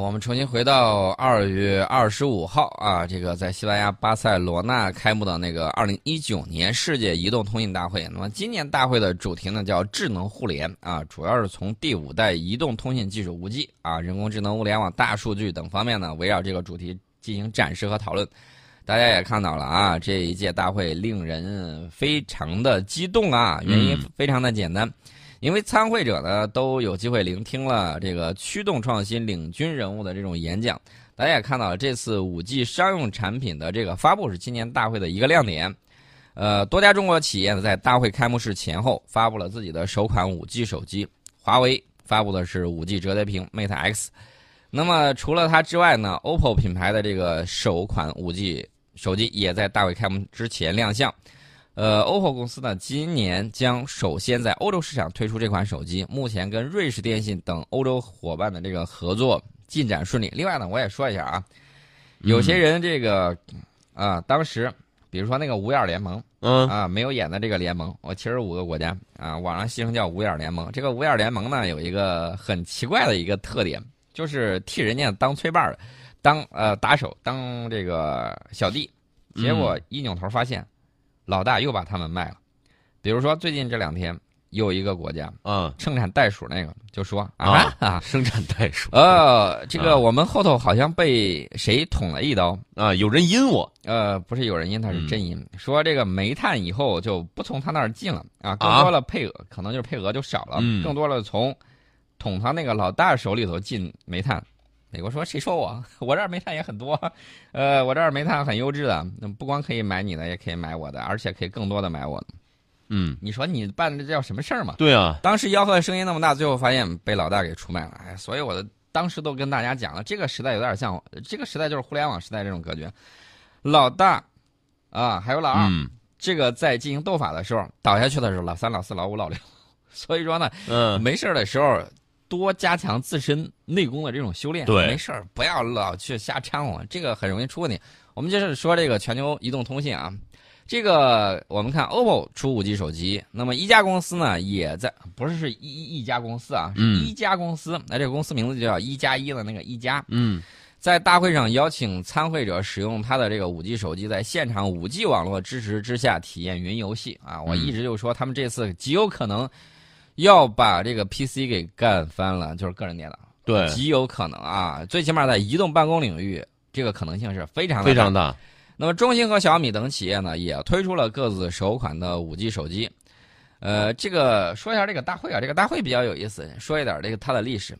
我们重新回到二月二十五号啊，这个在西班牙巴塞罗那开幕的那个二零一九年世界移动通信大会。那么今年大会的主题呢叫智能互联啊，主要是从第五代移动通信技术五 G 啊、人工智能、物联网、大数据等方面呢，围绕这个主题进行展示和讨论。大家也看到了啊，这一届大会令人非常的激动啊，原因非常的简单。因为参会者呢都有机会聆听了这个驱动创新领军人物的这种演讲，大家也看到了这次五 G 商用产品的这个发布是今年大会的一个亮点。呃，多家中国企业呢在大会开幕式前后发布了自己的首款五 G 手机，华为发布的是五 G 折叠屏 Mate X。那么除了它之外呢，OPPO 品牌的这个首款五 G 手机也在大会开幕之前亮相。呃，OPPO 公司呢，今年将首先在欧洲市场推出这款手机。目前跟瑞士电信等欧洲伙伴的这个合作进展顺利。另外呢，我也说一下啊，有些人这个啊，当时比如说那个五眼联盟，嗯啊，没有演的这个联盟，我七十五个国家啊，网上戏称叫五眼联盟。这个五眼联盟呢，有一个很奇怪的一个特点，就是替人家当催办当呃打手，当这个小弟，结果一扭头发现。老大又把他们卖了，比如说最近这两天有一个国家嗯，生产袋鼠那个就说啊啊，生产袋鼠，呃，这个我们后头好像被谁捅了一刀啊，有人阴我，呃，不是有人阴，他是真阴，说这个煤炭以后就不从他那儿进了啊，更多了配额，可能就是配额就少了，更多了从捅他那个老大手里头进煤炭。美国说：“谁说我？我这儿煤炭也很多，呃，我这儿煤炭很优质的，不光可以买你的，也可以买我的，而且可以更多的买我的。嗯，你说你办的这叫什么事儿嘛？对啊，当时吆喝的声音那么大，最后发现被老大给出卖了。哎，所以我的当时都跟大家讲了，这个时代有点像这个时代就是互联网时代这种格局。老大啊，还有老二，这个在进行斗法的时候倒下去的时候，老三、老四、老五、老六。所以说呢，嗯，没事的时候。”多加强自身内功的这种修炼，对，没事儿，不要老去瞎掺和，这个很容易出问题。我们就是说这个全球移动通信啊，这个我们看 OPPO 出 5G 手机，那么一加公司呢也在，不是是一一家公司啊，是一家公司，那这个公司名字就叫一加一的那个一加。嗯，在大会上邀请参会者使用他的这个 5G 手机，在现场 5G 网络支持之下体验云游戏啊。我一直就说他们这次极有可能。要把这个 PC 给干翻了，就是个人电脑，对，极有可能啊。最起码在移动办公领域，这个可能性是非常非常大。那么，中兴和小米等企业呢，也推出了各自首款的五 G 手机。呃，这个说一下这个大会啊，这个大会比较有意思，说一点这个它的历史。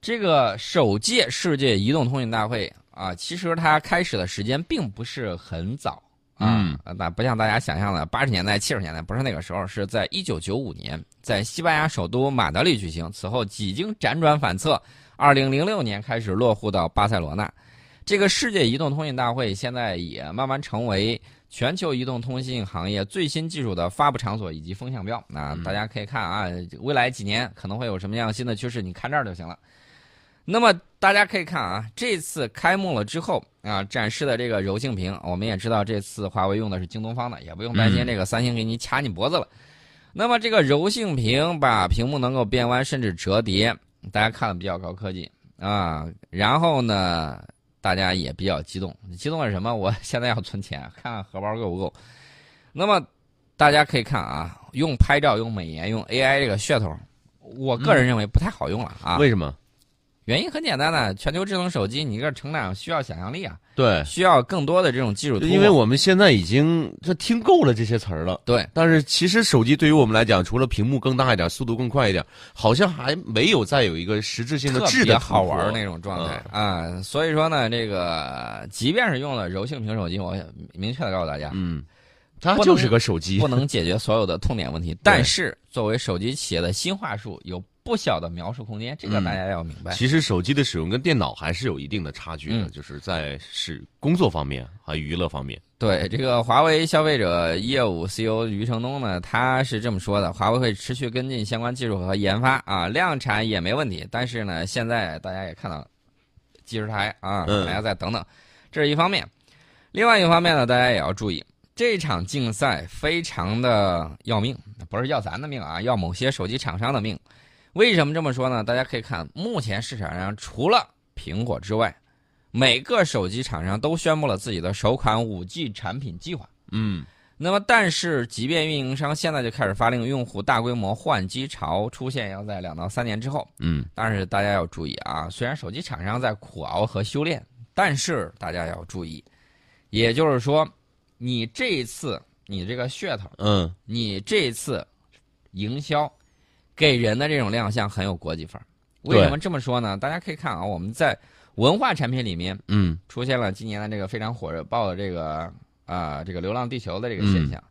这个首届世界移动通信大会啊，其实它开始的时间并不是很早。嗯，那不像大家想象的八十年代、七十年代，不是那个时候，是在一九九五年，在西班牙首都马德里举行。此后几经辗转反侧，二零零六年开始落户到巴塞罗那。这个世界移动通信大会现在也慢慢成为全球移动通信行业最新技术的发布场所以及风向标。那大家可以看啊，未来几年可能会有什么样新的趋势，你看这儿就行了。那么大家可以看啊，这次开幕了之后啊，展示的这个柔性屏，我们也知道这次华为用的是京东方的，也不用担心这个三星给你卡你脖子了。那么这个柔性屏把屏幕能够变弯甚至折叠，大家看的比较高科技啊。然后呢，大家也比较激动，激动是什么？我现在要存钱，看看荷包够不够。那么大家可以看啊，用拍照、用美颜、用 AI 这个噱头，我个人认为不太好用了啊。为什么？原因很简单的，全球智能手机，你这个成长需要想象力啊，对，需要更多的这种技术。因为我们现在已经这听够了这些词儿了，对。但是其实手机对于我们来讲，除了屏幕更大一点、速度更快一点，好像还没有再有一个实质性的质的好玩那种状态啊。所以说呢，这个即便是用了柔性屏手机，我明确的告诉大家，嗯，它就是个手机，不能解决所有的痛点问题。但是作为手机企业的新话术，有。不小的描述空间，这个大家要明白。其实手机的使用跟电脑还是有一定的差距的，就是在是工作方面和娱乐方面。对这个华为消费者业务 CEO 余承东呢，他是这么说的：华为会持续跟进相关技术和研发啊，量产也没问题。但是呢，现在大家也看到技术台啊，大家再等等，这是一方面。另外一方面呢，大家也要注意，这场竞赛非常的要命，不是要咱的命啊，要某些手机厂商的命。为什么这么说呢？大家可以看，目前市场上除了苹果之外，每个手机厂商都宣布了自己的首款五 G 产品计划。嗯那么，但是即便运营商现在就开始发令，用户大规模换机潮出现要在两到三年之后。嗯但是大家要注意啊，虽然手机厂商在苦熬和修炼，但是大家要注意，也就是说，你这一次你这个噱头，嗯你这一次营销给人的这种亮相很有国际范儿。为什么这么说呢？大家可以看啊，我们在文化产品里面嗯出现了今年的这个非常火热爆的这个啊、这个《流浪地球》的这个现象。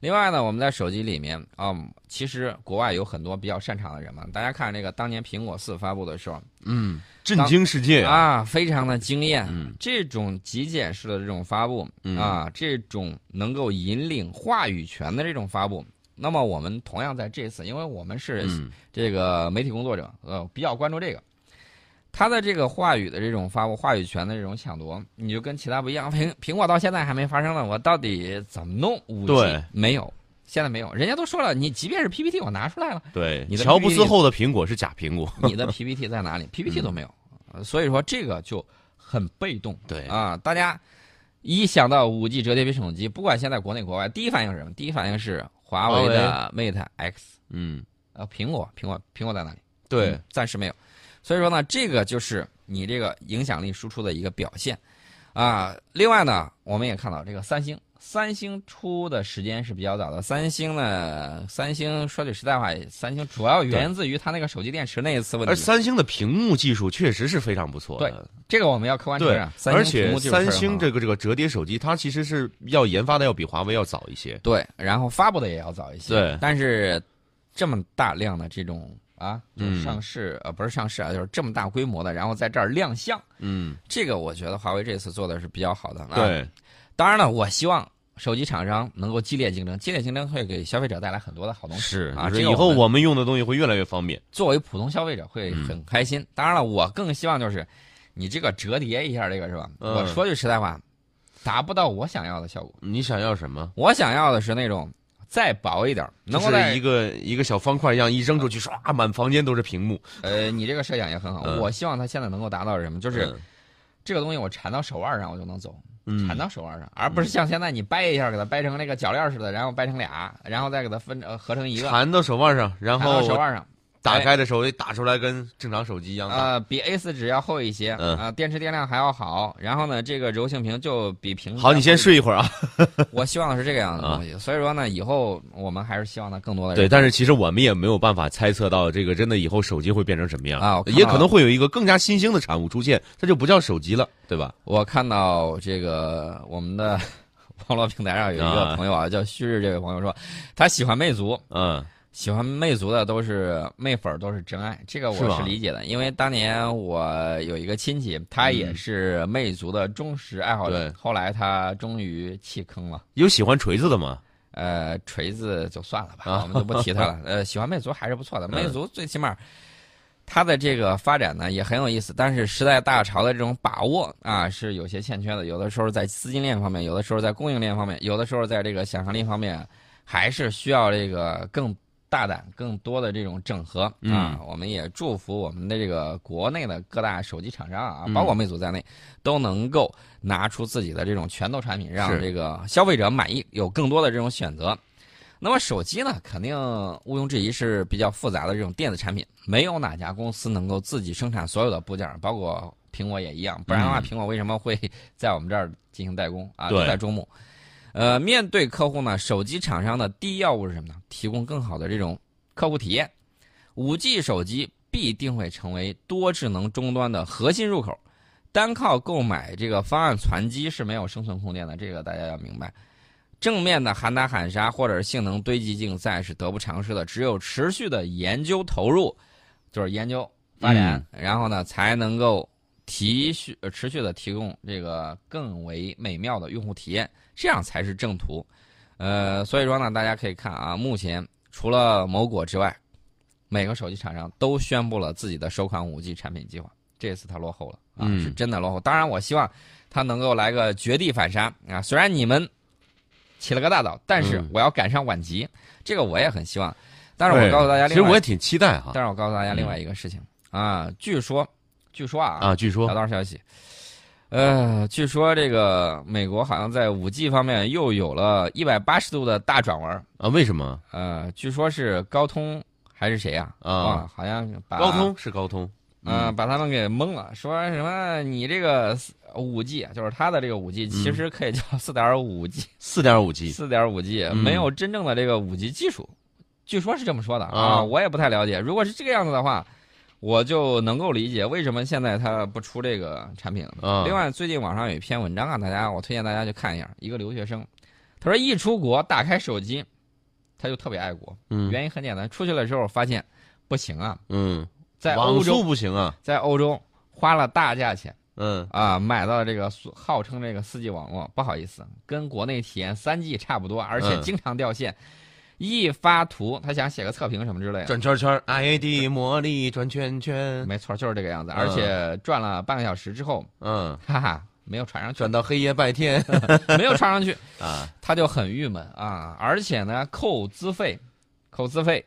另外呢，我们在手机里面啊、其实国外有很多比较擅长的人嘛。大家看这个当年苹果四发布的时候嗯，震惊世界！啊，非常的惊艳。嗯这种极简式的这种发布嗯啊，这种能够引领话语权的这种发布，那么我们同样在这次，因为我们是嗯这个媒体工作者，呃，比较关注这个。他的这个话语的这种发布、话语权的这种抢夺，你就跟其他不一样。苹苹果到现在还没发生呢，我到底怎么弄五 G？对没有，现在没有。人家都说了，你即便是 PPT，我拿出来了，对，你的乔布斯后的苹果是假苹果。你的 PPT 在哪里？PPT 都没有，呃所以说这个就很被动。对啊，大家一想到五 G 折叠屏手机，不管现在国内国外，第一反应是什么？第一反应是华为的 Mate X。嗯，呃，苹果，苹果，苹果在哪里？对嗯，暂时没有。所以说呢，这个就是你这个影响力输出的一个表现啊。另外呢，我们也看到这个三星，三星出的时间是比较早的。三星呢，三星说句实在话，三星主要源自于它那个手机电池那一次问题。而三星的屏幕技术确实是非常不错的。对这个我们要客观承对认，，三而且三星这个这个折叠手机，它其实是要研发的要比华为要早一些。对，然后发布的也要早一些。对但是这么大量的这种啊，就是嗯上市、呃不是上市啊，就是这么大规模的，然后在这儿亮相，嗯，这个我觉得华为这次做的是比较好的。啊、，对，当然了，我希望手机厂商能够激烈竞争，激烈竞争会给消费者带来很多的好东西。是啊，就是以后我们用的东西会越来越方便。作为普通消费者会嗯很开心。当然了，我更希望就是你这个折叠一下，这个是吧？嗯我说句实在话，达不到我想要的效果。你想要什么？我想要的是那种再薄一点，能够在一个一个小方块一样，一扔出去，唰，满房间都是屏幕。呃，你这个设想也很好。嗯我希望它现在能够达到什么？就是嗯这个东西我缠到手腕上我就能走，嗯缠到手腕上，而不是像现在你掰一下给它掰成那个脚链似的，然后掰成俩，然后再给它分呃合成一个，缠到手腕上，然缠后到手腕上。打开的时候也打出来跟正常手机一样大。呃，比 A 四纸要厚一些，啊、嗯电池电量还要好，然后呢，这个柔性屏就比屏好，你先睡一会儿啊。我希望的是这个样的东西，所以说呢，以后我们还是希望它更多的人对，但是其实我们也没有办法猜测到这个真的以后手机会变成什么样。啊也可能会有一个更加新兴的产物出现，它就不叫手机了，对吧？我看到这个我们的 网络平台上有一个啊。朋友啊，叫旭日这位朋友说，他喜欢魅族，嗯喜欢魅族的都是魅粉儿，都是真爱，这个我是理解的，因为当年我有一个亲戚，他也是魅族的忠实爱好者，对后来他终于弃坑了。有喜欢锤子的吗？呃，锤子就算了吧，啊我们就不提他了。呃，喜欢魅族还是不错的，嗯魅族最起码它的这个发展呢也很有意思，但是时代大潮的这种把握啊是有些欠缺的，有的时候在资金链方面，有的时候在供应链方面，有的时候在这个想象力方面，还是需要这个更大胆、更多的这种整合啊。嗯我们也祝福我们的这个国内的各大手机厂商啊，嗯包括魅族在内，都能够拿出自己的这种拳头产品，让这个消费者满意，有更多的这种选择。那么手机呢，肯定毋庸置疑是比较复杂的这种电子产品，没有哪家公司能够自己生产所有的部件，包括苹果也一样。不然的话，嗯苹果为什么会 在我们这儿进行代工啊？对都在中目。呃，面对客户呢，手机厂商的第一要务是什么呢？提供更好的这种客户体验。五 G 手机必定会成为多智能终端的核心入口，单靠购买这个方案攒机是没有生存空间的，这个大家要明白。正面的喊打喊杀或者是性能堆积竞赛是得不偿失的，只有持续的研究投入，就是研究发展，然后呢才能够提续呃持续的提供这个更为美妙的用户体验，这样才是正途。呃，所以说呢，大家可以看啊，目前除了某果之外，每个手机厂商都宣布了自己的首款五 G 产品计划。这次它落后了啊，嗯是真的落后。当然，我希望它能够来个绝地反杀啊！虽然你们起了个大早，但是嗯我要赶上晚集，这个我也很希望。但是我告诉大家，另外其实我也挺期待哈但是我告诉大家另外一个事情、啊，据说，据说啊，啊，据说。小道消息，呃，据说这个美国好像在五 G 方面又有了一百八十度的大转弯儿。啊，为什么？呃，据说是高通还是谁呀、啊。好像把高通是高通，嗯、把他们给蒙了，说什么你这个五 G 就是它的这个五 G，其实可以叫 四点五 G，四点五 G 四点五 G 嗯。没有真正的这个五 G 技术，据说是这么说的啊。啊，我也不太了解。如果是这个样子的话，我就能够理解为什么现在它不出这个产品了。嗯，另外，最近网上有一篇文章啊，大家我推荐大家去看一下。一个留学生，他说一出国打开手机，他就特别爱国。嗯原因很简单，出去了之后发现不行啊，嗯，在欧洲，不行啊，在欧洲花了大价钱嗯啊，买到这个号称这个四 G 网络，不好意思，跟国内体验三 G 差不多，而且嗯经常掉线。一发图，他想写个测评什么之类的，转圈圈，I D 魔力转圈圈，没错，就是这个样子。嗯。而且转了半个小时之后，嗯，哈哈，没有传上去，转到黑夜白天。没有传上去，啊，他就很郁闷啊。而且呢，扣资费，扣资费，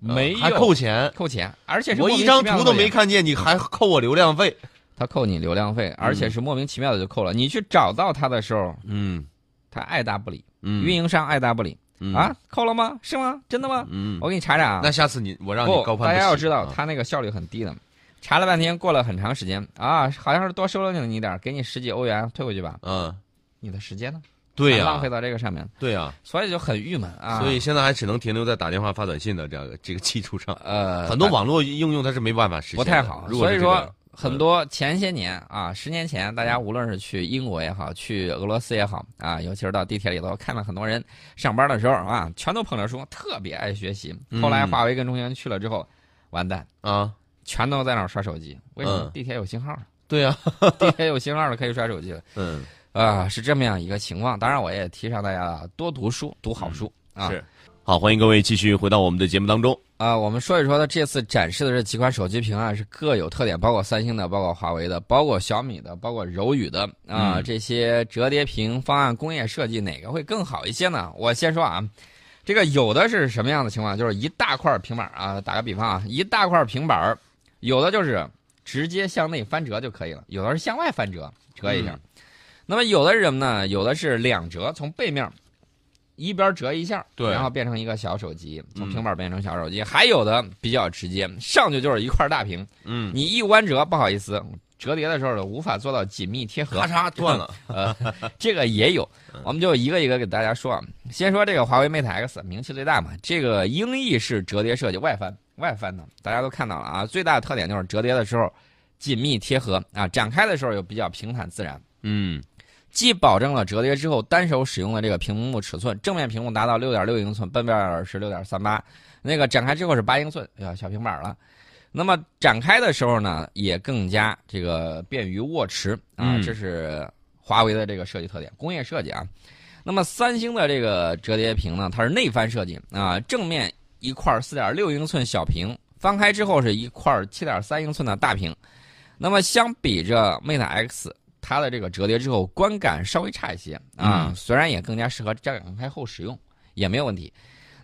没有嗯还扣钱，扣钱，而且是我一张图都没看见，你还扣我流量费，他扣你流量费，而且是莫名其妙的就扣了。你去找到他的时候，嗯。他爱答不理，嗯，运营商爱答不理嗯啊，扣了吗？是吗？真的吗？嗯，我给你查查啊。那下次你我让你高，攀大家要知道，啊他那个效率很低的。查了半天，过了很长时间啊，好像是多收了你一点，给你十几欧元退回去吧。嗯，你的时间呢？对呀，还浪费到这个上面，对呀，所以就很郁闷啊。所以现在还只能停留在打电话发短信的这样的这个基础上，呃，很多网络应用它是没办法实现的，不太好。如果所以说很多前些年啊，十年前，大家无论是去英国也好，去俄罗斯也好啊，尤其是到地铁里头，看到很多人上班的时候啊，全都捧着书，特别爱学习。嗯后来华为跟中兴去了之后，完蛋，啊，全都在那儿刷手机。为什么嗯？地铁有信号，对啊，地铁有信号了，可以刷手机了。嗯，啊，是这么样一个情况。当然，我也提倡大家多读书，读好书啊。是。好，欢迎各位继续回到我们的节目当中。啊，我们说一说它这次展示的这几款手机屏啊，是各有特点，包括三星的，包括华为的，包括小米的，包括柔宇的啊，嗯这些折叠屏方案工业设计哪个会更好一些呢？我先说啊，这个有的是什么样的情况？就是一大块平板啊，打个比方啊，一大块平板儿，有的就是直接向内翻折就可以了，有的是向外翻折折一下。嗯那么有的是什么呢，有的是两折，从背面一边折一下，对然后变成一个小手机，从嗯平板变成小手机。还有的比较直接，上去就是一块大屏，嗯，你一弯折，不好意思，折叠的时候无法做到紧密贴合咔，嚓 断了。呃，这个也有，我们就一个一个给大家说啊。先说这个华为 Mate X，名气最大嘛，这个英译式折叠设计，外翻外翻的，大家都看到了啊。最大的特点就是折叠的时候紧密贴合啊，展开的时候又比较平坦自然。嗯既保证了折叠之后单手使用的这个屏幕尺寸，正面屏幕达到六点六英寸，背面是六点三八，那个展开之后是八英寸，哎呀，小平板了。那么展开的时候呢，也更加这个便于握持啊，嗯这是华为的这个设计特点，工业设计啊。那么三星的这个折叠屏呢，它是内翻设计啊，正面一块四点六英寸小屏，翻开之后是一块七点三英寸的大屏。那么相比着 Mate X，它的这个折叠之后观感稍微差一些啊，嗯虽然也更加适合家长开后使用，也没有问题。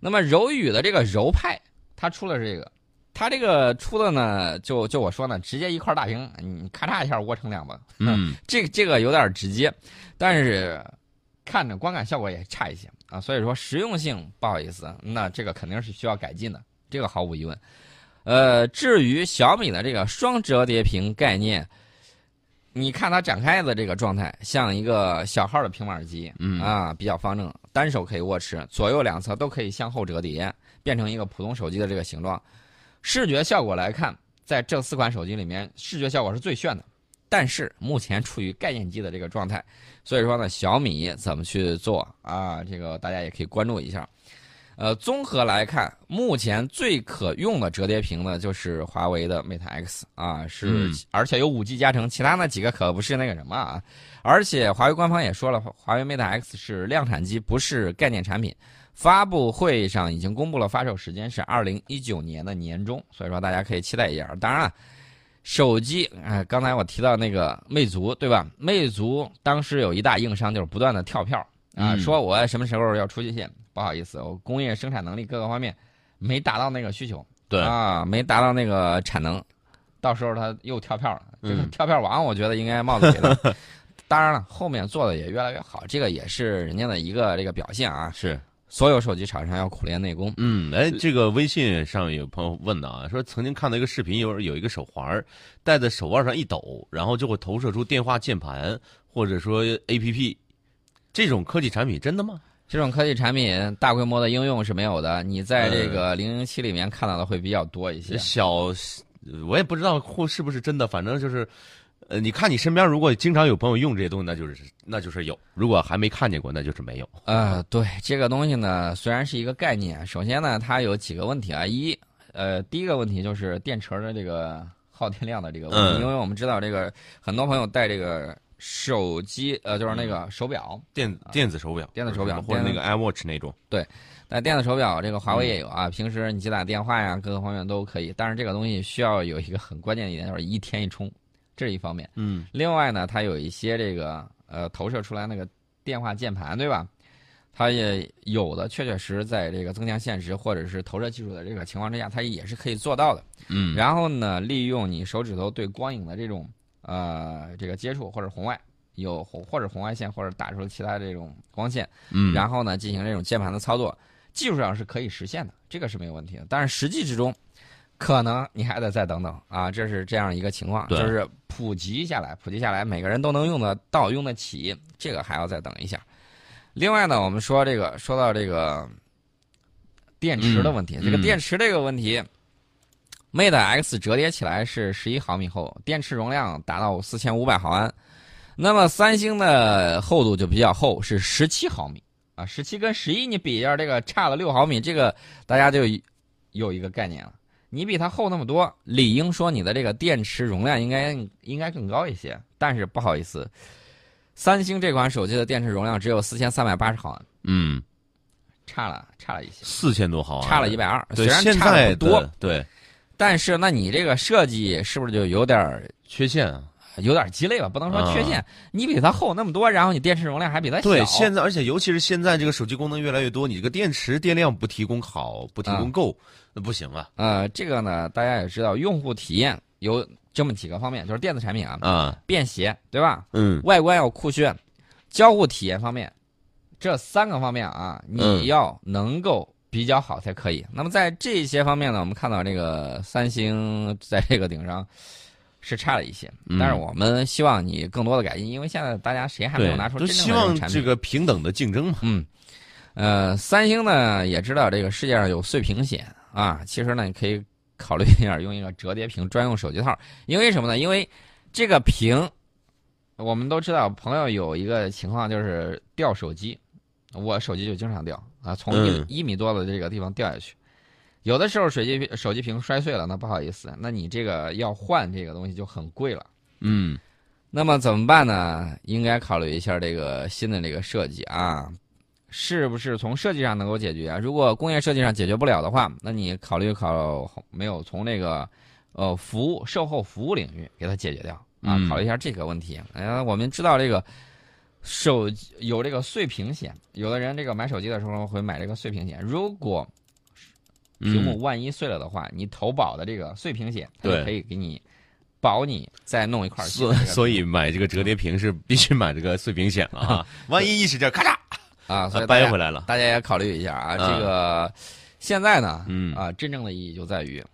那么柔宇的这个柔派，它出的是这个，它这个出的呢，就就我说呢，直接一块大屏，你咔嚓一下窝成两个，嗯 这个这个有点直接，但是看着观感效果也差一些啊，所以说实用性不好意思，那这个肯定是需要改进的，这个毫无疑问。呃，至于小米的这个双折叠屏概念，你看它展开的这个状态，像一个小号的平板机，嗯啊，比较方正，单手可以握持，左右两侧都可以向后折叠，变成一个普通手机的这个形状。视觉效果来看，在这四款手机里面，视觉效果是最炫的。但是目前处于概念机的这个状态，所以说呢，小米怎么去做啊？这个大家也可以关注一下。呃，综合来看，目前最可用的折叠屏呢，就是华为的 Mate X 啊，是、嗯而且有五 G 加成，其他那几个可不是那个什么啊。而且华为官方也说了，华为 Mate X 是量产机，不是概念产品。发布会上已经公布了发售时间是二零一九年的年中，所以说大家可以期待一下。当然了，手机，哎、刚才我提到那个魅族，对吧？魅族当时有一大硬伤，就是不断的跳票啊，嗯说我什么时候要出现，不好意思，我工业生产能力各个方面没达到那个需求，对啊，没达到那个产能，到时候他又跳票了。这个嗯跳票王，我觉得应该帽子给他。当然了，后面做的也越来越好，这个也是人家的一个这个表现啊。是。所有手机厂商要苦练内功。嗯，哎，这个微信上有朋友问的啊，说曾经看到一个视频，有有一个手环戴在手腕上一抖，然后就会投射出电话键盘或者说 A P P，这种科技产品真的吗？这种科技产品大规模的应用是没有的，你在这个零零七里面看到的会比较多一些。小，我也不知道或是不是真的，反正就是，呃，你看你身边如果经常有朋友用这些东西，那就是那就是有；如果还没看见过，那就是没有。呃，对这个东西呢，虽然是一个概念，首先呢，它有几个问题啊。一，呃，第一个问题就是电池的这个耗电量的这个问题，嗯因为我们知道这个很多朋友带这个手机，呃，就是那个手表，电电子手表，电子手表或者那个 iWatch 那种，对，那电子手表，这个华为也有啊。平时你接打电话呀，各个方面都可以。但是这个东西需要有一个很关键的一点，就是一天一充，这是一方面。嗯另外呢，它有一些这个呃投射出来那个电话键盘，对吧？它也有的确确实在这个增强现实或者是投射技术的这个情况之下，它也是可以做到的。嗯，然后呢，利用你手指头对光影的这种呃这个接触或者红外有红或者红外线或者打出其他这种光线，嗯，然后呢进行这种键盘的操作，技术上是可以实现的，这个是没有问题的。但是实际之中，可能你还得再等等啊，这是这样一个情况，就是普及下来，普及下来，每个人都能用得到、用得起，这个还要再等一下。另外呢，我们说这个说到这个电池的问题，嗯这个电池这个问题。Mate X 折叠起来是十一毫米厚，电池容量达到四千五百毫安。那么三星的厚度就比较厚，是十七毫米啊，十七跟十一你比一下，这个差了六毫米，这个大家就有一个概念了。你比它厚那么多，理应说你的这个电池容量应该应该更高一些。但是不好意思，三星这款手机的电池容量只有四千三百八十毫安，嗯，差了差了一些，四千多毫安，差了一百二。虽对，然差现在的不多，对但是那你这个设计是不是就有点缺陷啊。有点鸡肋吧？不能说缺陷，你比它厚那么多，然后你电池容量还比它小。对，现在而且尤其是现在这个手机功能越来越多，你这个电池电量不提供好，不提供够，那不行啊呃，这个呢，大家也知道，用户体验有这么几个方面，就是电子产品啊，啊，便携，对吧？嗯外观要酷炫，交互体验方面，这三个方面啊，你嗯要能够比较好才可以。那么在这些方面呢，我们看到这个三星在这个顶上是差了一些，嗯但是我们希望你更多的改进，因为现在大家谁还没有拿出真正的产品。望这个平等的竞争嘛。嗯，呃，三星呢也知道这个世界上有碎屏险啊，其实呢你可以考虑一下用一个折叠屏专用手机套，因为什么呢？因为这个屏，我们都知道，朋友有一个情况就是掉手机，我手机就经常掉啊，从一、嗯一米多的这个地方掉下去。有的时候手机屏手机屏摔碎了，那不好意思，那你这个要换这个东西就很贵了。嗯那么怎么办呢？应该考虑一下这个新的这个设计啊，是不是从设计上能够解决啊？如果工业设计上解决不了的话，那你考虑考没有从那个呃服务售后服务领域给它解决掉啊？嗯考虑一下这个问题。呃，我们知道这个手机有这个碎屏险，有的人这个买手机的时候会买这个碎屏险，如果屏幕嗯，万一碎了的话，你投保的这个碎屏险，它可以给你保你再弄一块所以买这个折叠屏是必须买这个碎屏险了啊，万一一使劲咔嚓啊，所以掰回来了。大家也考虑一下啊。嗯。这个现在呢，嗯。啊，真正的意义就在于，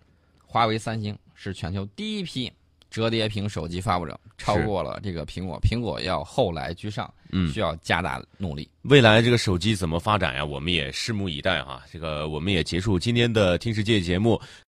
华为、三星是全球第一批折叠屏手机发布者，超过了这个苹果，苹果要后来居上，嗯需要加大努力。未来这个手机怎么发展呀？我们也拭目以待哈。这个我们也结束今天的听世界节目。